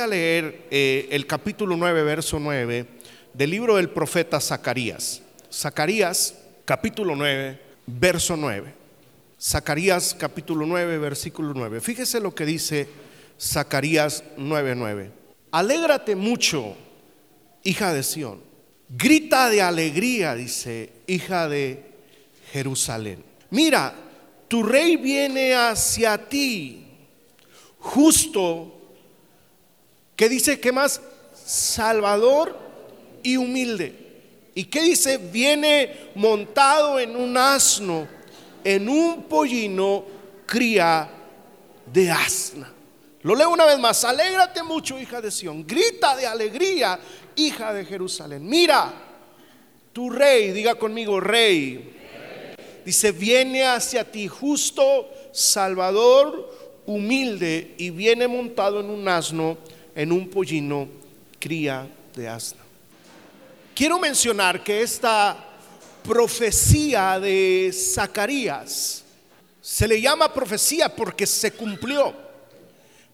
A leer eh, el capítulo 9, verso 9 del libro del profeta Zacarías. Zacarías, capítulo 9, verso 9. Zacarías, capítulo 9, versículo 9. Fíjese lo que dice Zacarías 9, 9. Alégrate mucho, hija de Sión. Grita de alegría, dice, hija de Jerusalén. Mira, tu rey viene hacia ti, justo ¿Qué dice? ¿Qué más? Salvador y humilde. ¿Y qué dice? Viene montado en un asno, en un pollino, cría de asna. Lo leo una vez más. Alégrate mucho, hija de Sión. Grita de alegría, hija de Jerusalén. Mira, tu rey, diga conmigo, rey. Dice, viene hacia ti justo, salvador, humilde, y viene montado en un asno en un pollino cría de asna. Quiero mencionar que esta profecía de Zacarías se le llama profecía porque se cumplió.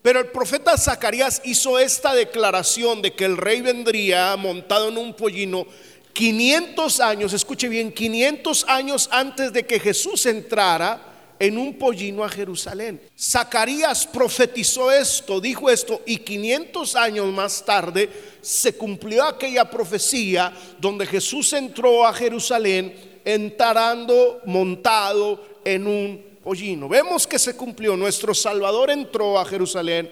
Pero el profeta Zacarías hizo esta declaración de que el rey vendría montado en un pollino 500 años, escuche bien, 500 años antes de que Jesús entrara en un pollino a Jerusalén. Zacarías profetizó esto, dijo esto, y 500 años más tarde se cumplió aquella profecía donde Jesús entró a Jerusalén entrando montado en un pollino. Vemos que se cumplió, nuestro Salvador entró a Jerusalén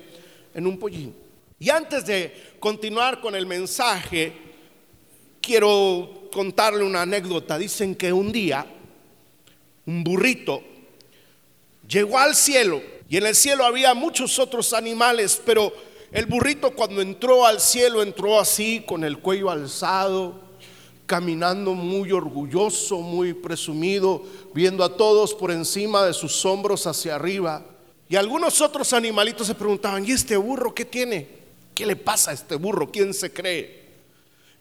en un pollino. Y antes de continuar con el mensaje, quiero contarle una anécdota. Dicen que un día un burrito llegó al cielo y en el cielo había muchos otros animales, pero el burrito cuando entró al cielo entró así, con el cuello alzado, caminando muy orgulloso, muy presumido, viendo a todos por encima de sus hombros hacia arriba. Y algunos otros animalitos se preguntaban, ¿y este burro qué tiene? ¿Qué le pasa a este burro? ¿Quién se cree?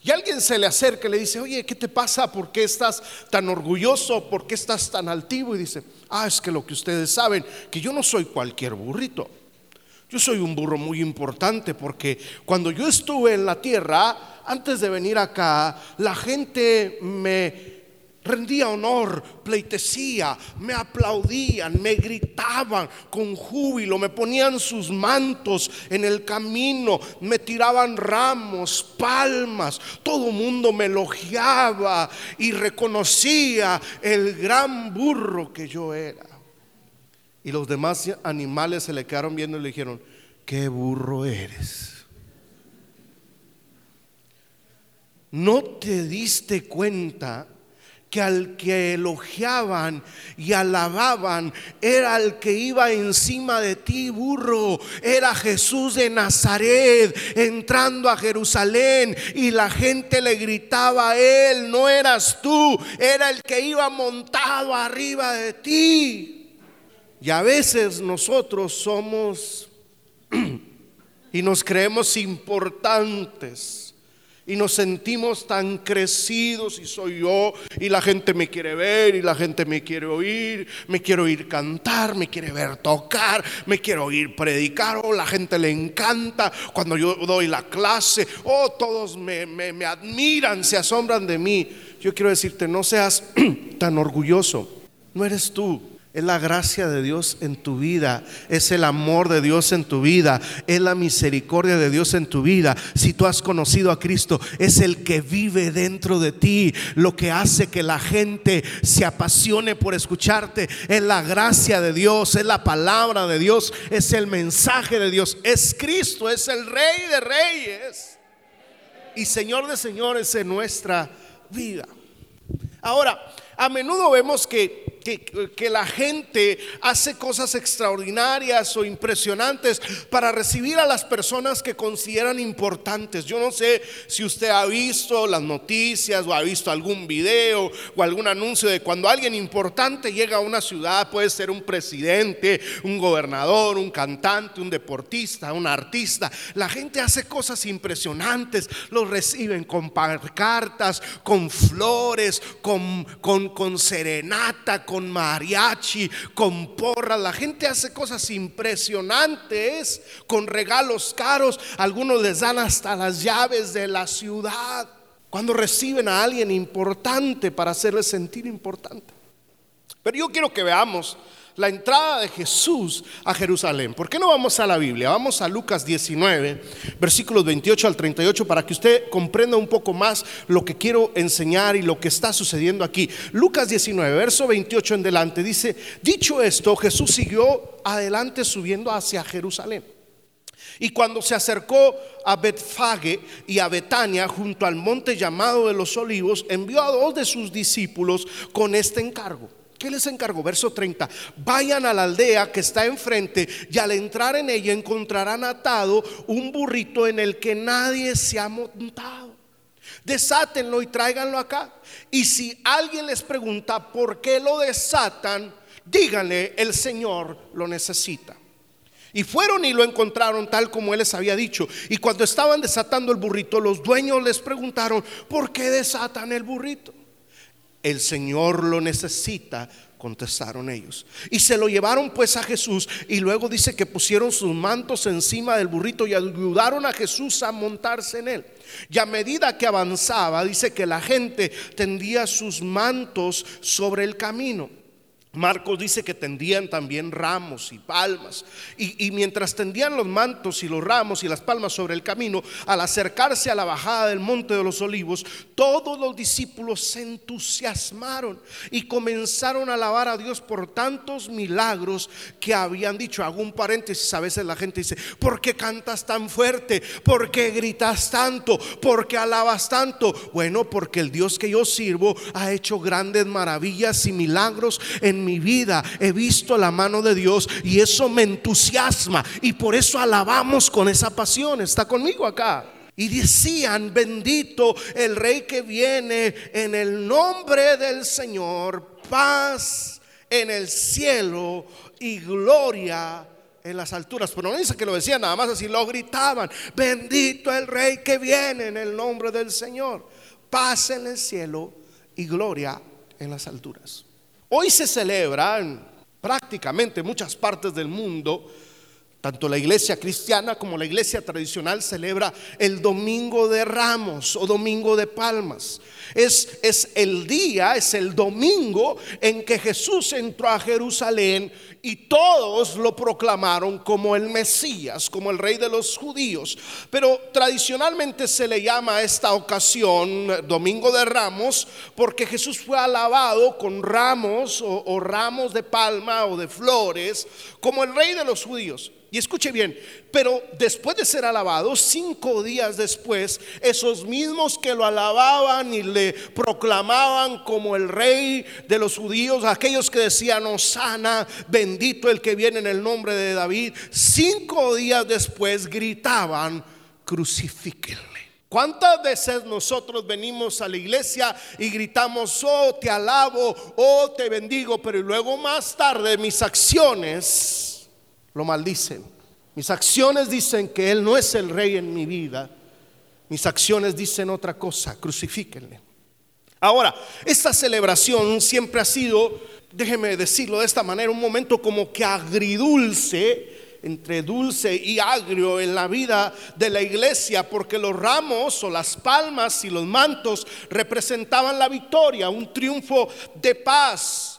Y alguien se le acerca y le dice, oye, ¿qué te pasa? ¿Por qué estás tan orgulloso? ¿Por qué estás tan altivo? Y dice, ah, es que lo que ustedes saben, que yo no soy cualquier burrito. Yo soy un burro muy importante porque cuando yo estuve en la tierra, antes de venir acá, la gente me rendía honor, pleitesía, me aplaudían, me gritaban con júbilo, me ponían sus mantos en el camino, me tiraban ramos, palmas, todo mundo me elogiaba y reconocía el gran burro que yo era. Y los demás animales se le quedaron viendo y le dijeron, qué burro eres. ¿No te diste cuenta que al que elogiaban y alababan era el que iba encima de ti, burro. Era Jesús de Nazaret entrando a Jerusalén y la gente le gritaba a él, no eras tú, era el que iba montado arriba de ti. Y a veces nosotros somos y nos creemos importantes y nos sentimos tan crecidos y soy yo y la gente me quiere ver y la gente me quiere oír, me quiere oír cantar, me quiere ver tocar, me quiere oír predicar, oh, la gente le encanta cuando yo doy la clase, oh, todos me, me admiran, se asombran de mí. Yo quiero decirte, no seas tan orgulloso, no eres tú, es la gracia de Dios en tu vida, es el amor de Dios en tu vida, es la misericordia de Dios en tu vida. Si tú has conocido a Cristo, es el que vive dentro de ti, lo que hace que la gente se apasione por escucharte. Es la gracia de Dios, es la palabra de Dios, es el mensaje de Dios, es Cristo, es el Rey de Reyes y Señor de Señores en nuestra vida. Ahora, a menudo vemos que que, la gente hace cosas extraordinarias o impresionantes para recibir a las personas que consideran importantes. Yo no sé si usted ha visto las noticias o ha visto algún video o algún anuncio de cuando alguien importante llega a una ciudad, puede ser un presidente, un gobernador, un cantante, un deportista, un artista. La gente hace cosas impresionantes, los reciben con cartas, con flores, con, con, con serenata, mariachi, con porras. La gente hace cosas impresionantes con regalos caros. Algunos les dan hasta las llaves de la ciudad. Cuando reciben a alguien importante para hacerles sentir importante. Pero yo quiero que veamos la entrada de Jesús a Jerusalén. ¿Por qué no vamos a la Biblia? Vamos a Lucas 19, versículos 28 al 38, para que usted comprenda un poco más lo que quiero enseñar y lo que está sucediendo aquí. Lucas 19, verso 28 en delante, dice, dicho esto, Jesús siguió adelante subiendo hacia Jerusalén. Y cuando se acercó a Betfage y a Betania junto al monte llamado de los olivos, envió a dos de sus discípulos con este encargo ¿Qué les encargó? Verso 30. Vayan a la aldea que está enfrente y al entrar en ella encontrarán atado un burrito en el que nadie se ha montado. Desátenlo y tráiganlo acá. Y si alguien les pregunta por qué lo desatan, díganle, el Señor lo necesita. Y fueron y lo encontraron tal como él les había dicho. Y cuando estaban desatando el burrito, los dueños les preguntaron, ¿por qué desatan el burrito? El Señor lo necesita, contestaron ellos. Y se lo llevaron pues a Jesús y luego dice que pusieron sus mantos encima del burrito y ayudaron a Jesús a montarse en él. Y a medida que avanzaba, dice que la gente tendía sus mantos sobre el camino. Marcos dice que tendían también ramos y palmas. Y, mientras tendían los mantos y los ramos y las palmas sobre el camino, al acercarse a la bajada del monte de los olivos, todos los discípulos se entusiasmaron y comenzaron a alabar a Dios por tantos milagros que habían dicho. Hago un paréntesis, a veces la gente dice, ¿por qué cantas tan fuerte? ¿Por qué gritas tanto? ¿Por qué alabas tanto? Bueno, porque el Dios que yo sirvo ha hecho grandes maravillas y milagros en mi vida he visto la mano de Dios y eso me entusiasma y por eso alabamos con esa pasión. Está conmigo acá. Y decían, bendito el rey que viene en el nombre del Señor, paz en el cielo y gloria en las alturas. Pero no dice que lo decían nada más así, lo gritaban, bendito el rey que viene en el nombre del Señor, paz en el cielo y gloria en las alturas. Hoy se celebra en prácticamente muchas partes del mundo, tanto la iglesia cristiana como la iglesia tradicional celebra el Domingo de Ramos o Domingo de Palmas. Es, es el día, es el domingo en que Jesús entró a Jerusalén y todos lo proclamaron como el Mesías, como el rey de los judíos. Pero tradicionalmente se le llama a esta ocasión Domingo de Ramos porque Jesús fue alabado con ramos o, o ramos de palma o de flores como el rey de los judíos. Y escuche bien, pero después de ser alabado, cinco días después, esos mismos que lo alababan y le proclamaban como el rey de los judíos, aquellos que decían, Osana, bendito el que viene en el nombre de David, cinco días después gritaban, crucifíquenle. ¿Cuántas veces nosotros venimos a la iglesia y gritamos, oh, te alabo, oh, te bendigo, pero luego más tarde mis acciones lo maldicen. Mis acciones dicen que Él no es el rey en mi vida. Mis acciones dicen otra cosa, crucifíquenle. Ahora, esta celebración siempre ha sido, déjeme decirlo de esta manera, un momento como que agridulce, entre dulce y agrio en la vida de la iglesia, porque los ramos o las palmas y los mantos representaban la victoria, un triunfo de paz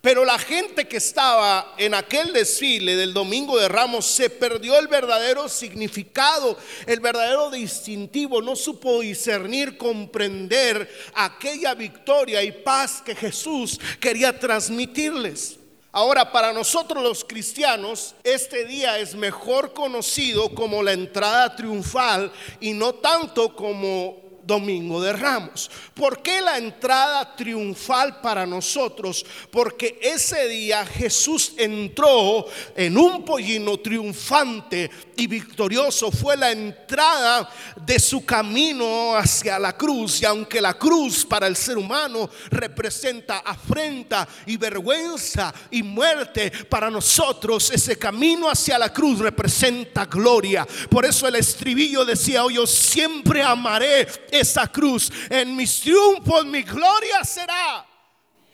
pero la gente que estaba en aquel desfile del Domingo de Ramos se perdió el verdadero significado, el verdadero distintivo, no supo discernir, comprender aquella victoria y paz que Jesús quería transmitirles. Ahora, para nosotros los cristianos, este día es mejor conocido como la entrada triunfal y no tanto como Domingo de Ramos. ¿Por qué la entrada triunfal para nosotros? Porque ese día Jesús entró en un pollino triunfante y victorioso. Fue la entrada de su camino hacia la cruz. Y aunque la cruz para el ser humano representa afrenta y vergüenza y muerte, para nosotros ese camino hacia la cruz representa gloria. Por eso el estribillo decía, oh, yo siempre amaré esa cruz. En mis triunfos mi gloria será.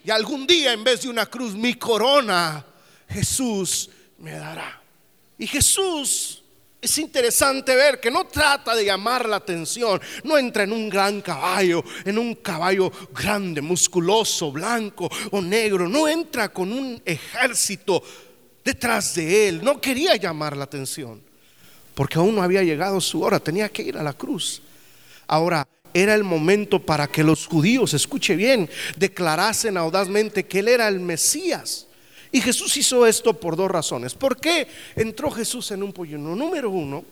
Y algún día en vez de una cruz, mi corona, Jesús me dará. Y Jesús es interesante ver que no trata de llamar la atención, no entra en un gran caballo, en un caballo grande, musculoso, blanco o negro, no entra con un ejército detrás de él, no quería llamar la atención, porque aún no había llegado su hora, tenía que ir a la cruz. Ahora, era el momento para que los judíos, escuche bien, declarasen audazmente que él era el Mesías. Y Jesús hizo esto por dos razones. ¿Por qué entró Jesús en un pollino? Número uno,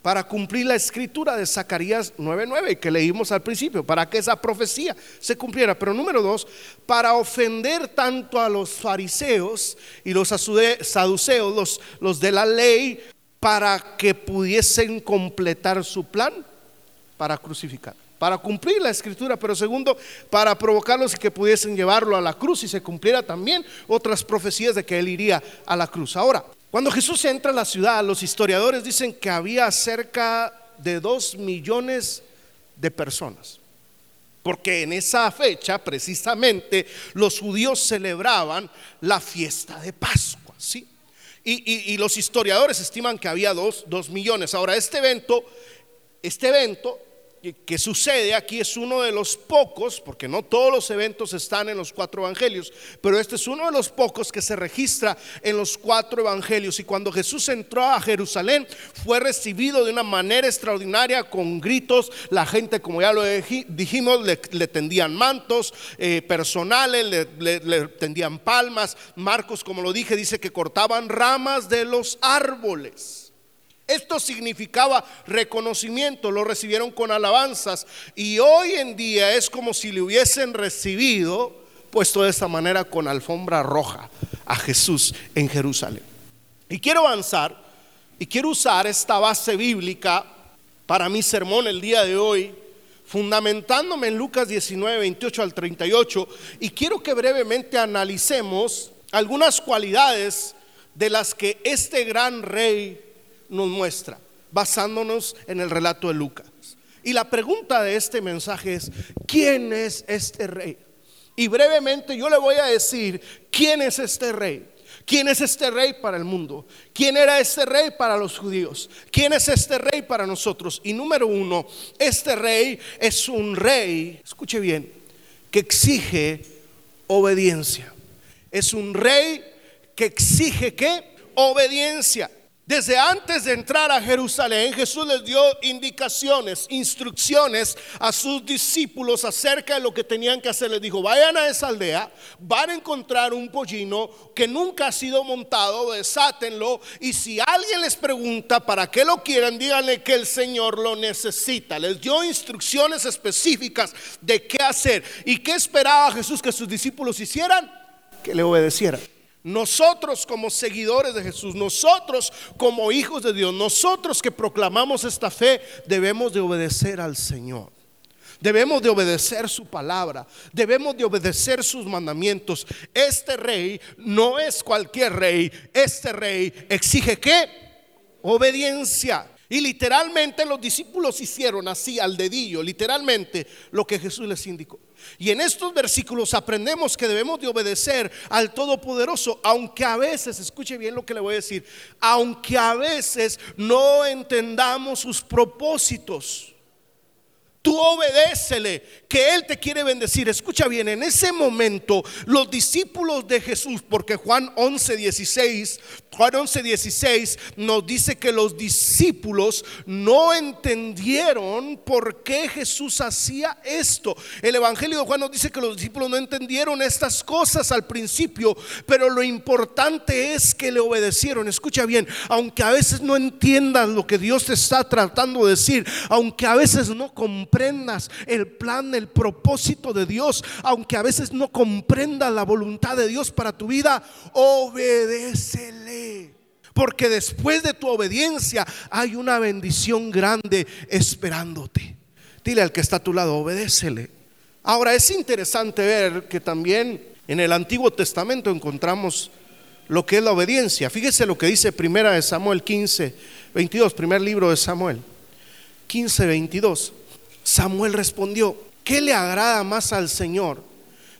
para cumplir la escritura de Zacarías 9:9 que leímos al principio, para que esa profecía se cumpliera. Pero número dos, para ofender tanto a los fariseos y los saduceos, los, los de la ley, para que pudiesen completar su plan para crucificar para cumplir la escritura, pero segundo, para provocarlos y que pudiesen llevarlo a la cruz y se cumpliera también otras profecías de que él iría a la cruz. Ahora, cuando Jesús entra a la ciudad, los historiadores dicen que había cerca de dos millones de personas. Porque en esa fecha, precisamente, los judíos celebraban la fiesta de Pascua, ¿sí? Y, los historiadores estiman que había dos, dos millones. Ahora, este evento, este evento que sucede aquí es uno de los pocos, porque no todos los eventos están en los cuatro evangelios, pero este es uno de los pocos que se registra en los cuatro evangelios. Y cuando Jesús entró a Jerusalén, fue recibido de una manera extraordinaria, con gritos. La gente, como ya lo dijimos, le, tendían mantos eh, personales, le, le tendían palmas. Marcos, como lo dije, dice que cortaban ramas de los árboles. Esto significaba reconocimiento, lo recibieron con alabanzas y hoy en día es como si le hubiesen recibido, puesto de esta manera con alfombra roja, a Jesús en Jerusalén. Y quiero avanzar y quiero usar esta base bíblica para mi sermón el día de hoy, fundamentándome en Lucas 19, 28 al 38, y quiero que brevemente analicemos algunas cualidades de las que este gran rey nos muestra, basándonos en el relato de Lucas. Y la pregunta de este mensaje es, ¿quién es este rey? Y brevemente yo le voy a decir, ¿quién es este rey? ¿Quién es este rey para el mundo? ¿Quién era este rey para los judíos? ¿Quién es este rey para nosotros? Y número uno, este rey es un rey, escuche bien, que exige obediencia. Es un rey que exige qué? Obediencia. Desde antes de entrar a Jerusalén, Jesús les dio indicaciones, instrucciones a sus discípulos acerca de lo que tenían que hacer. Les dijo, vayan a esa aldea, van a encontrar un pollino que nunca ha sido montado, desátenlo y si alguien les pregunta para qué lo quieren, díganle que el Señor lo necesita. Les dio instrucciones específicas de qué hacer y qué esperaba Jesús que sus discípulos hicieran, que le obedecieran. Nosotros como seguidores de Jesús, nosotros como hijos de Dios, nosotros que proclamamos esta fe, debemos de obedecer al Señor. Debemos de obedecer su palabra, debemos de obedecer sus mandamientos. Este rey no es cualquier rey, este rey exige qué? Obediencia. Y literalmente los discípulos hicieron así al dedillo, literalmente lo que Jesús les indicó. Y en estos versículos aprendemos que debemos de obedecer al Todopoderoso, aunque a veces, escuche bien lo que le voy a decir, aunque a veces no entendamos sus propósitos. Tú obedécele, que Él te quiere bendecir. Escucha bien, en ese momento los discípulos de Jesús, porque Juan 11, 16 Juan 11, 16 nos dice que los discípulos no entendieron por qué Jesús hacía esto. El Evangelio de Juan nos dice que los discípulos no entendieron estas cosas al principio, pero lo importante es que le obedecieron. Escucha bien, aunque a veces no entiendas lo que Dios te está tratando de decir, aunque a veces no comprendas el plan, propósito de Dios, aunque a veces no comprendas la voluntad de Dios para tu vida, obedécele. Porque después de tu obediencia hay una bendición grande esperándote. Dile al que está a tu lado, obedécele. Ahora es interesante ver que también en el Antiguo Testamento encontramos lo que es la obediencia. Fíjese lo que dice primera de Samuel 15, 22, primer libro de Samuel. 15, 22. Samuel respondió, ¿qué le agrada más al Señor?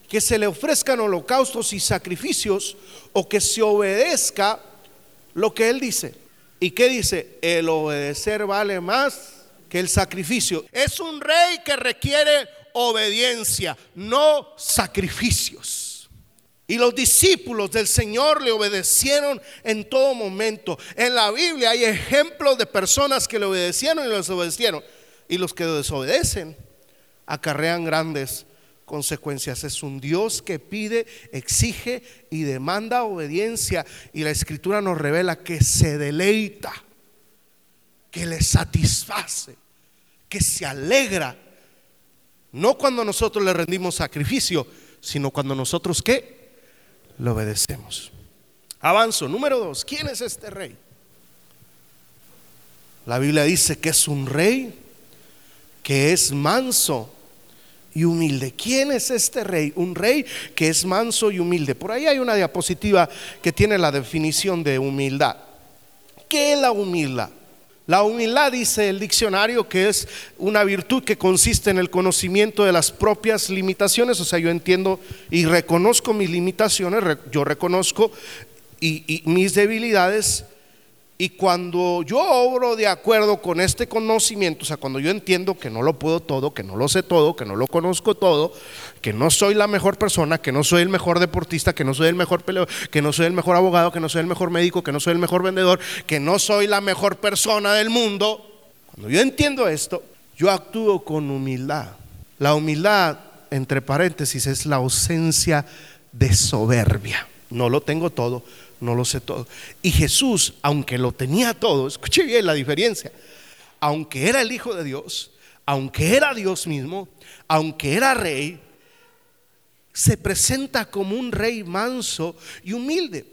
¿Que se le ofrezcan holocaustos y sacrificios o que se obedezca lo que él dice. ¿Y qué dice? El obedecer vale más que el sacrificio. Es un rey que requiere obediencia, no sacrificios. Y los discípulos del Señor le obedecieron en todo momento. En la Biblia hay ejemplos de personas que le obedecieron y los obedecieron. Y los que desobedecen acarrean grandes consecuencias. Es un Dios que pide, exige y demanda obediencia. Y la escritura nos revela que se deleita, que le satisface, que se alegra. No cuando nosotros le rendimos sacrificio, sino cuando nosotros qué? Le obedecemos. Avanzo. Número dos. ¿Quién es este rey? La Biblia dice que es un rey que es manso y humilde. ¿Quién es este rey? Un rey que es manso y humilde. Por ahí hay una diapositiva que tiene la definición de humildad. ¿Qué es la humildad? La humildad dice el diccionario que es una virtud que consiste en el conocimiento de las propias limitaciones. O sea, yo entiendo y reconozco mis limitaciones, yo reconozco y, mis debilidades y cuando yo obro de acuerdo con este conocimiento, o sea, cuando yo entiendo que no lo puedo todo, que no lo sé todo, que no lo conozco todo, que no soy la mejor persona, que no soy el mejor deportista, que no soy el mejor peleador, que no soy el mejor abogado, que no soy el mejor médico, que no soy el mejor vendedor, que no soy la mejor persona del mundo, cuando yo entiendo esto, yo actúo con humildad. La humildad, entre paréntesis, es la ausencia de soberbia. No lo tengo todo, no lo sé todo. Y Jesús, aunque lo tenía todo, escuche bien la diferencia, aunque era el Hijo de Dios, aunque era Dios mismo, aunque era rey, se presenta como un rey manso y humilde.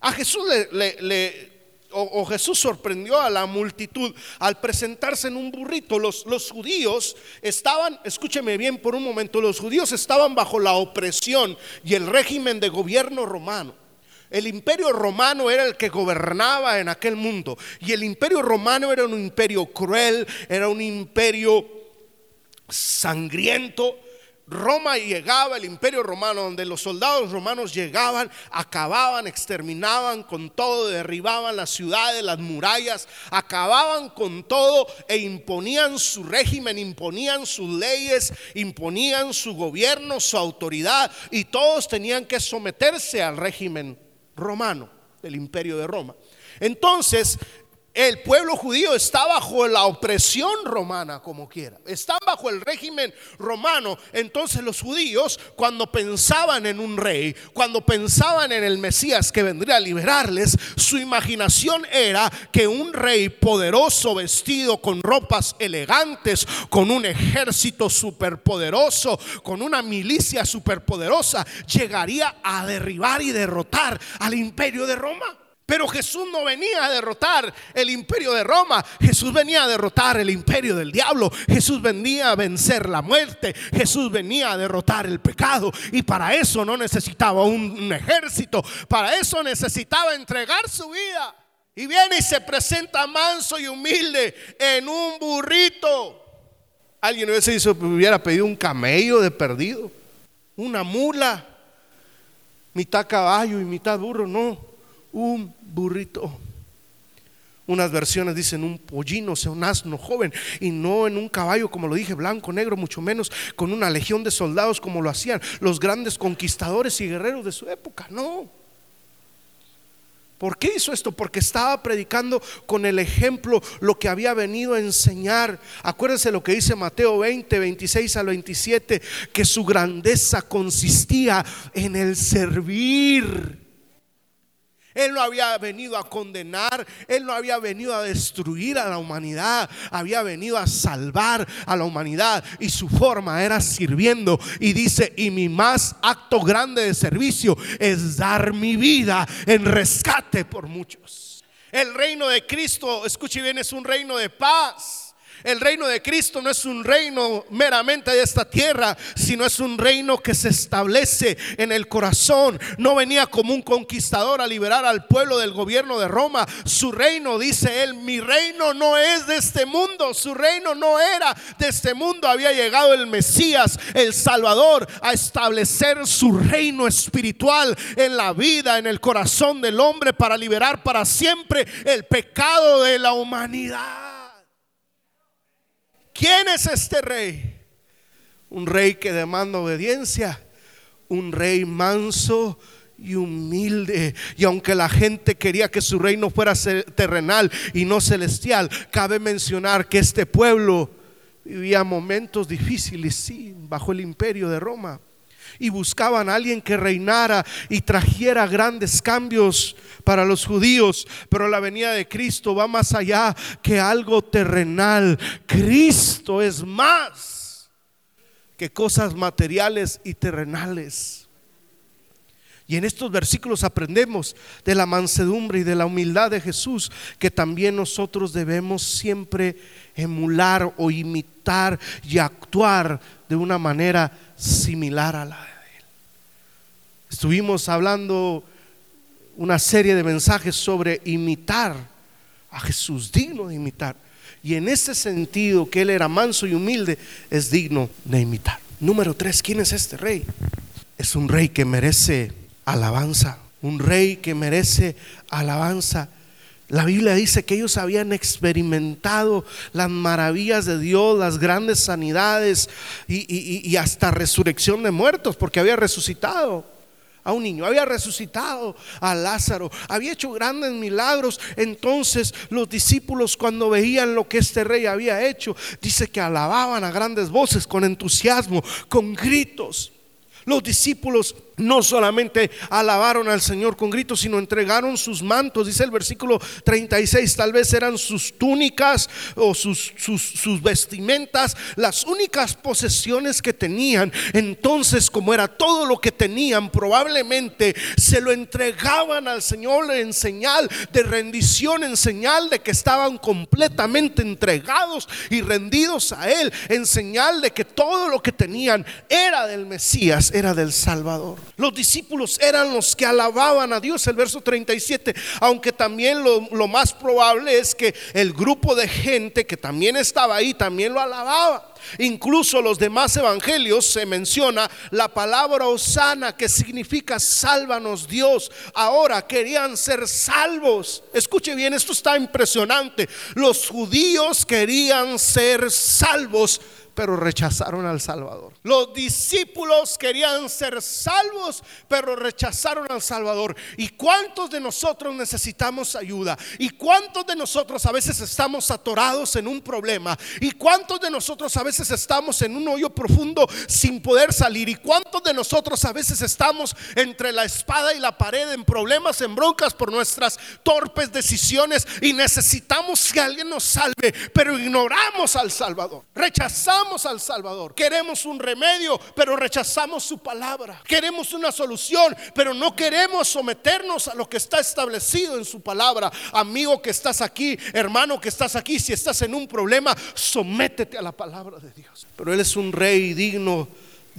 A Jesús le, o, Jesús sorprendió a la multitud al presentarse en un burrito. Los, los judíos estaban, escúcheme bien por un momento, los judíos estaban bajo la opresión y el régimen de gobierno romano. El imperio romano era el que gobernaba en aquel mundo. Y el imperio romano era un imperio cruel, era un imperio sangriento. Roma llegaba, el imperio romano, donde los soldados romanos llegaban, acababan, exterminaban con todo, derribaban las ciudades, las murallas, acababan con todo e imponían su régimen, imponían sus leyes, imponían su gobierno, su autoridad, y todos tenían que someterse al régimen romano, del imperio de Roma. Entonces, el pueblo judío está bajo la opresión romana, como quiera. Están bajo el régimen romano. Entonces los judíos, cuando pensaban en un rey, cuando pensaban en el Mesías que vendría a liberarles, su imaginación era que un rey poderoso, vestido con ropas elegantes, con un ejército superpoderoso, con una milicia superpoderosa, llegaría a derribar y derrotar al imperio de Roma. Pero Jesús no venía a derrotar el imperio de Roma. Jesús venía a derrotar el imperio del diablo. Jesús venía a vencer la muerte. Jesús venía a derrotar el pecado. Y para eso no necesitaba un, ejército. Para eso necesitaba entregar su vida. Y viene y se presenta manso y humilde en un burrito. Alguien hubiese dicho, hubiera pedido un camello de perdido. Una mula. Mitad caballo y mitad burro. No un burrito. Unas versiones dicen un pollino, o sea, un asno joven, y no en un caballo, como lo dije, blanco, negro, mucho menos con una legión de soldados como lo hacían los grandes conquistadores y guerreros de su época. No. ¿Por qué hizo esto? Porque estaba predicando con el ejemplo lo que había venido a enseñar. Acuérdense lo que dice Mateo 20, 26 al 27, que su grandeza consistía en el servir. Él no había venido a condenar, Él no había venido a destruir a la humanidad, había venido a salvar a la humanidad y su forma era sirviendo. Y dice, y mi más acto grande de servicio es dar mi vida en rescate por muchos. El reino de Cristo, escuche bien, es un reino de paz. El reino de Cristo no es un reino meramente de esta tierra, sino es un reino que se establece en el corazón. No venía como un conquistador a liberar al pueblo del gobierno de Roma. Su reino, dice él, mi reino no es de este mundo. Su reino no era de este mundo. Había llegado el Mesías, el Salvador, a establecer su reino espiritual en la vida, en el corazón del hombre, para liberar para siempre el pecado de la humanidad. ¿Quién es este rey? Un rey que demanda obediencia, un rey manso y humilde. Y aunque la gente quería que su reino fuera terrenal y no celestial, cabe mencionar que este pueblo vivía momentos difíciles, sí, bajo el imperio de Roma y buscaban a alguien que reinara y trajera grandes cambios para los judíos. Pero la venida de Cristo va más allá que algo terrenal. Cristo es más que cosas materiales y terrenales. Y en estos versículos aprendemos de la mansedumbre y de la humildad de Jesús que también nosotros debemos siempre emular o imitar y actuar de una manera similar a la Estuvimos hablando una serie de mensajes sobre imitar a Jesús, digno de imitar. Y en ese sentido, que Él era manso y humilde, es digno de imitar. Número tres, ¿quién es este rey? Es un rey que merece alabanza, un rey que merece alabanza. La Biblia dice que ellos habían experimentado las maravillas de Dios, las grandes sanidades y, hasta resurrección de muertos, porque había resucitado a un niño, había resucitado a Lázaro, había hecho grandes milagros. Entonces los discípulos cuando veían lo que este rey había hecho, dice que alababan a grandes voces, con entusiasmo, con gritos. Los discípulos no solamente alabaron al Señor con gritos, sino entregaron sus mantos, dice el versículo 36, tal vez eran sus túnicas o sus, sus, vestimentas, las únicas posesiones que tenían. Entonces, como era todo lo que tenían, probablemente se lo entregaban al Señor en señal de rendición, en señal de que estaban completamente entregados y rendidos a Él, en señal de que todo lo que tenían era del Mesías, era del Salvador. Los discípulos eran los que alababan a Dios, el verso 37, aunque también lo, más probable es que el grupo de gente que también estaba ahí también lo alababa. Incluso los demás evangelios se menciona la palabra osana que significa sálvanos Dios. Ahora querían ser salvos. Escuche bien, esto está impresionante. Los judíos querían ser salvos pero rechazaron al Salvador. Los discípulos querían ser salvos, pero rechazaron al Salvador. ¿Y cuántos de nosotros necesitamos ayuda? ¿Y cuántos de nosotros a veces estamos atorados en un problema? ¿Y cuántos de nosotros a veces estamos en un hoyo profundo sin poder salir? ¿Y cuántos de nosotros a veces estamos entre la espada y la pared en problemas, en broncas por nuestras torpes decisiones y necesitamos que alguien nos salve, pero ignoramos al Salvador? Rechazamos al Salvador. Queremos un remedio, pero rechazamos su palabra. Queremos una solución, pero no queremos someternos a lo que está establecido en su palabra. Amigo que estás aquí, hermano que estás aquí, si estás en un problema, sométete a la palabra de Dios. Pero Él es un rey digno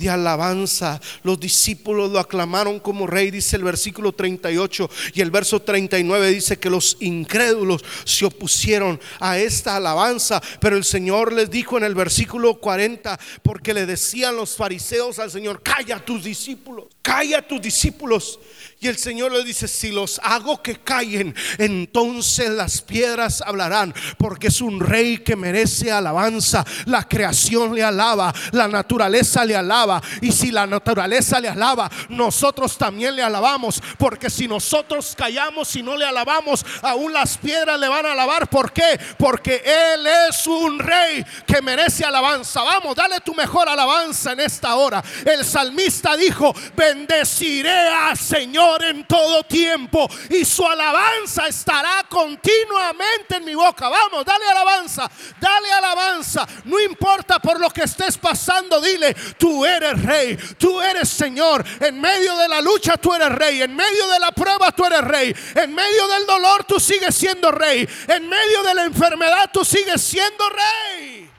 de alabanza. Los discípulos lo aclamaron como rey, dice el versículo 38 y el verso 39 dice que los incrédulos se opusieron a esta alabanza, pero el Señor les dijo en el versículo 40, porque le decían los fariseos al Señor, calla a tus discípulos, calla a tus discípulos. Y el Señor le dice, si los hago que callen, entonces las piedras hablarán, porque es un rey que merece alabanza. La creación le alaba, la naturaleza le alaba. Y si la naturaleza le alaba, nosotros también le alabamos, porque si nosotros callamos y no le alabamos, aún las piedras le van a alabar. ¿Por qué? Porque Él es un rey que merece alabanza. Vamos, dale tu mejor alabanza en esta hora. El salmista dijo, bendeciré a Señor en todo tiempo y su alabanza estará continuamente en mi boca. Vamos, dale alabanza, dale alabanza. No importa por lo que estés pasando, dile, tú eres rey, tú eres Señor. En medio de la lucha tú eres rey, en medio de la prueba tú eres rey, en medio del dolor tú sigues siendo rey, en medio de la enfermedad tú sigues siendo rey.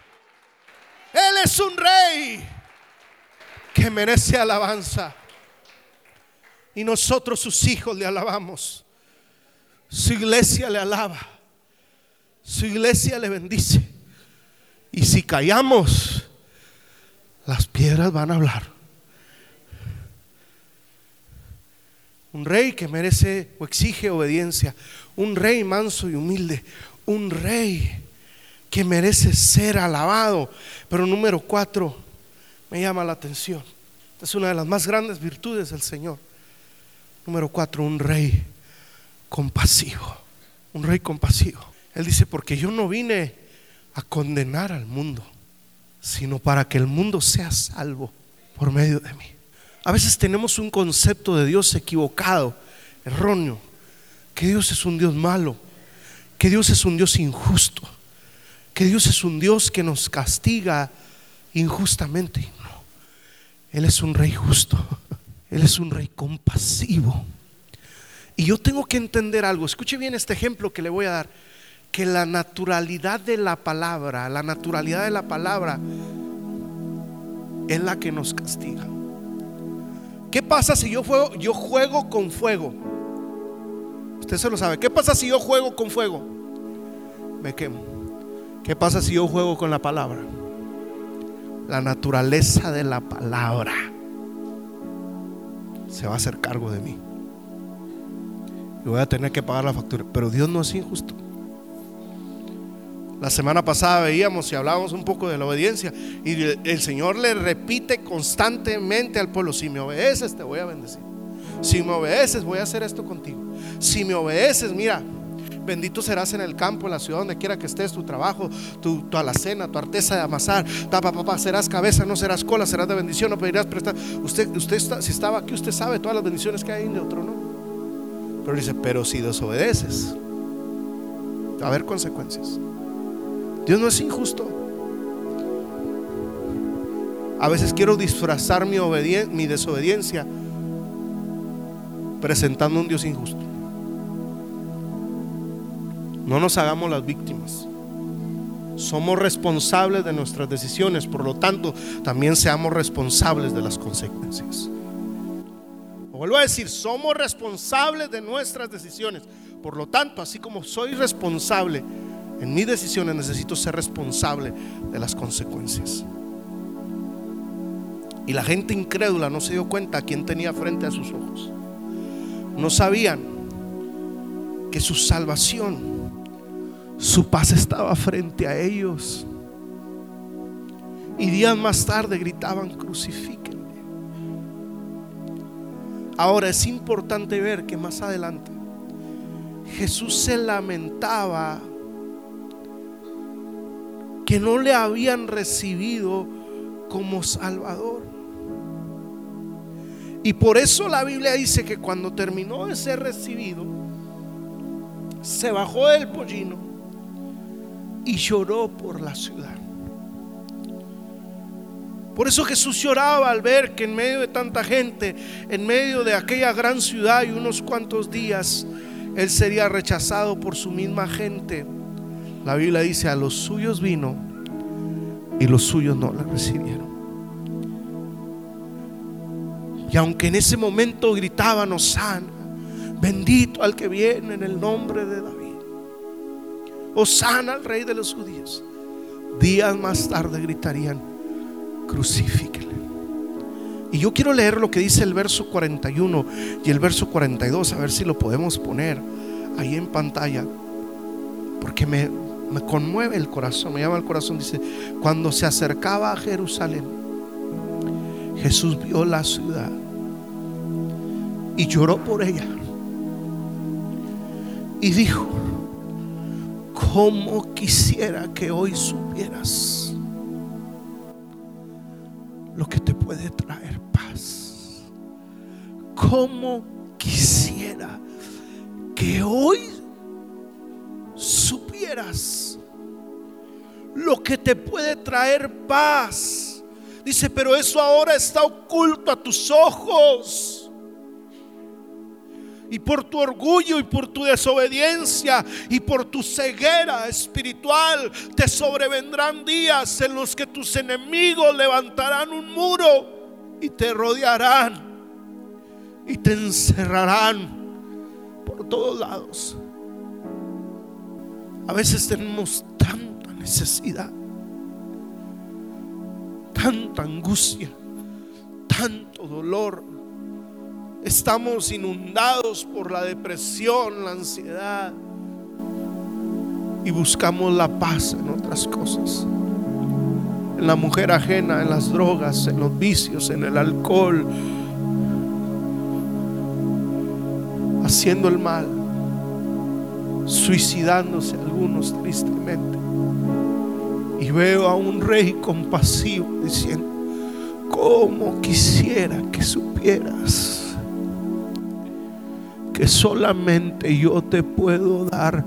Él es un rey que merece alabanza. Y nosotros sus hijos le alabamos. Su iglesia le alaba. Su iglesia le bendice. Y si callamos, las piedras van a hablar. Un rey que merece o exige obediencia. Un rey manso y humilde. Un rey que merece ser alabado. Pero número cuatro, me llama la atención. Es una de las más grandes virtudes del Señor Número cuatro, un rey compasivo. Un rey compasivo. Él dice, porque yo no vine a condenar al mundo, sino para que el mundo sea salvo por medio de mí. A veces tenemos un concepto de Dios equivocado, erróneo, que Dios es un Dios malo, que Dios es un Dios injusto, que Dios es un Dios que nos castiga injustamente. No, Él es un rey justo. Él es un rey compasivo. Y yo tengo que entender algo. Escuche bien este ejemplo que le voy a dar. Que la naturalidad de la palabra, la naturalidad de la palabra es la que nos castiga. ¿Qué pasa si yo juego, yo juego con fuego? Usted se lo sabe. ¿Qué pasa si yo juego con fuego? Me quemo. ¿Qué pasa si yo juego con la palabra? La naturaleza de la palabra se va a hacer cargo de mí. Y voy a tener que pagar la factura. Pero Dios no es injusto. La semana pasada veíamos y hablábamos un poco de la obediencia. Y el Señor le repite constantemente al pueblo, si me obedeces te voy a bendecir. Si me obedeces voy a hacer esto contigo. Si me obedeces, mira, Bendito serás en el campo, en la ciudad, donde quiera que estés, tu trabajo, tu, tu alacena, tu arteza de amasar. Papá, papá, serás cabeza, no serás cola, serás de bendición, no pedirás prestar. Usted, usted si estaba aquí, usted sabe todas las bendiciones que hay en otro, ¿no? Pero dice, pero si desobedeces, va a haber consecuencias. Dios no es injusto. A veces quiero disfrazar mi, mi desobediencia presentando un Dios injusto. No nos hagamos las víctimas. Somos responsables de nuestras decisiones, por lo tanto, también seamos responsables de las consecuencias. Vuelvo a decir, somos responsables de nuestras decisiones. Por lo tanto, así como soy responsable en mis decisiones, necesito ser responsable de las consecuencias. Y la gente incrédula no se dio cuenta a quién tenía frente a sus ojos. No sabían que su salvación su paz estaba frente a ellos. Y días más tarde gritaban, crucifíquenme. Ahora es importante ver que más adelante Jesús se lamentaba que no le habían recibido como Salvador. Y por eso la Biblia dice que cuando terminó de ser recibido, se bajó del pollino y lloró por la ciudad. Por eso Jesús lloraba al ver que en medio de tanta gente, en medio de aquella gran ciudad y unos cuantos días, Él sería rechazado por su misma gente. La Biblia dice, a los suyos vino y los suyos no la recibieron. Y aunque en ese momento gritaban, Osana, bendito al que viene en el nombre de David. Osana al rey de los judíos. Días más tarde gritarían, crucifíquele, Y yo quiero leer lo que dice el verso 41 y el verso 42, a ver si lo podemos poner ahí en pantalla, porque me, me conmueve el corazón, me llama el corazón. Dice, cuando se acercaba a Jerusalén, Jesús vio la ciudad y lloró por ella. Y dijo, ¿cómo quisiera que hoy supieras lo que te puede traer paz? ¿Cómo quisiera que hoy supieras lo que te puede traer paz? Dice, pero eso ahora está oculto a tus ojos y por tu orgullo y por tu desobediencia y por tu ceguera espiritual te sobrevendrán días en los que tus enemigos levantarán un muro y te rodearán y te encerrarán por todos lados. A veces tenemos tanta necesidad, tanta angustia, tanto dolor Estamos inundados por la depresión, la ansiedad. Y buscamos la paz en otras cosas. En la mujer ajena, en las drogas, en los vicios, en el alcohol. Haciendo el mal. Suicidándose algunos tristemente. Y veo a un rey compasivo diciendo, como quisiera que supieras que solamente yo te puedo dar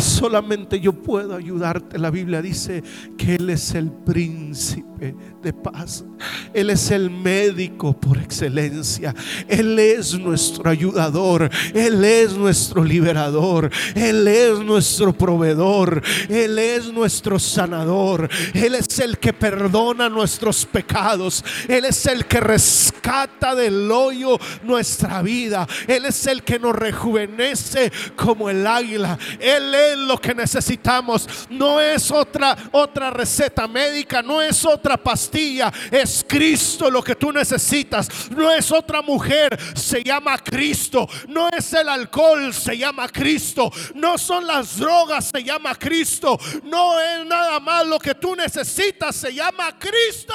Solamente yo puedo ayudarte. La Biblia dice que Él es el príncipe de paz. Él es el médico por excelencia. Él es nuestro ayudador. Él es nuestro liberador. Él es nuestro proveedor. Él es nuestro sanador. Él es el que perdona nuestros pecados. Él es el que rescata del hoyo nuestra vida. Él es el que nos rejuvenece como el águila. Él es lo que necesitamos. No es otra otra receta médica, no es otra pastilla es Cristo lo que tú necesitas. No es otra mujer, se llama Cristo. No es el alcohol, se llama Cristo. No son las drogas, se llama Cristo. No es nada más lo que tú necesitas, se llama Cristo.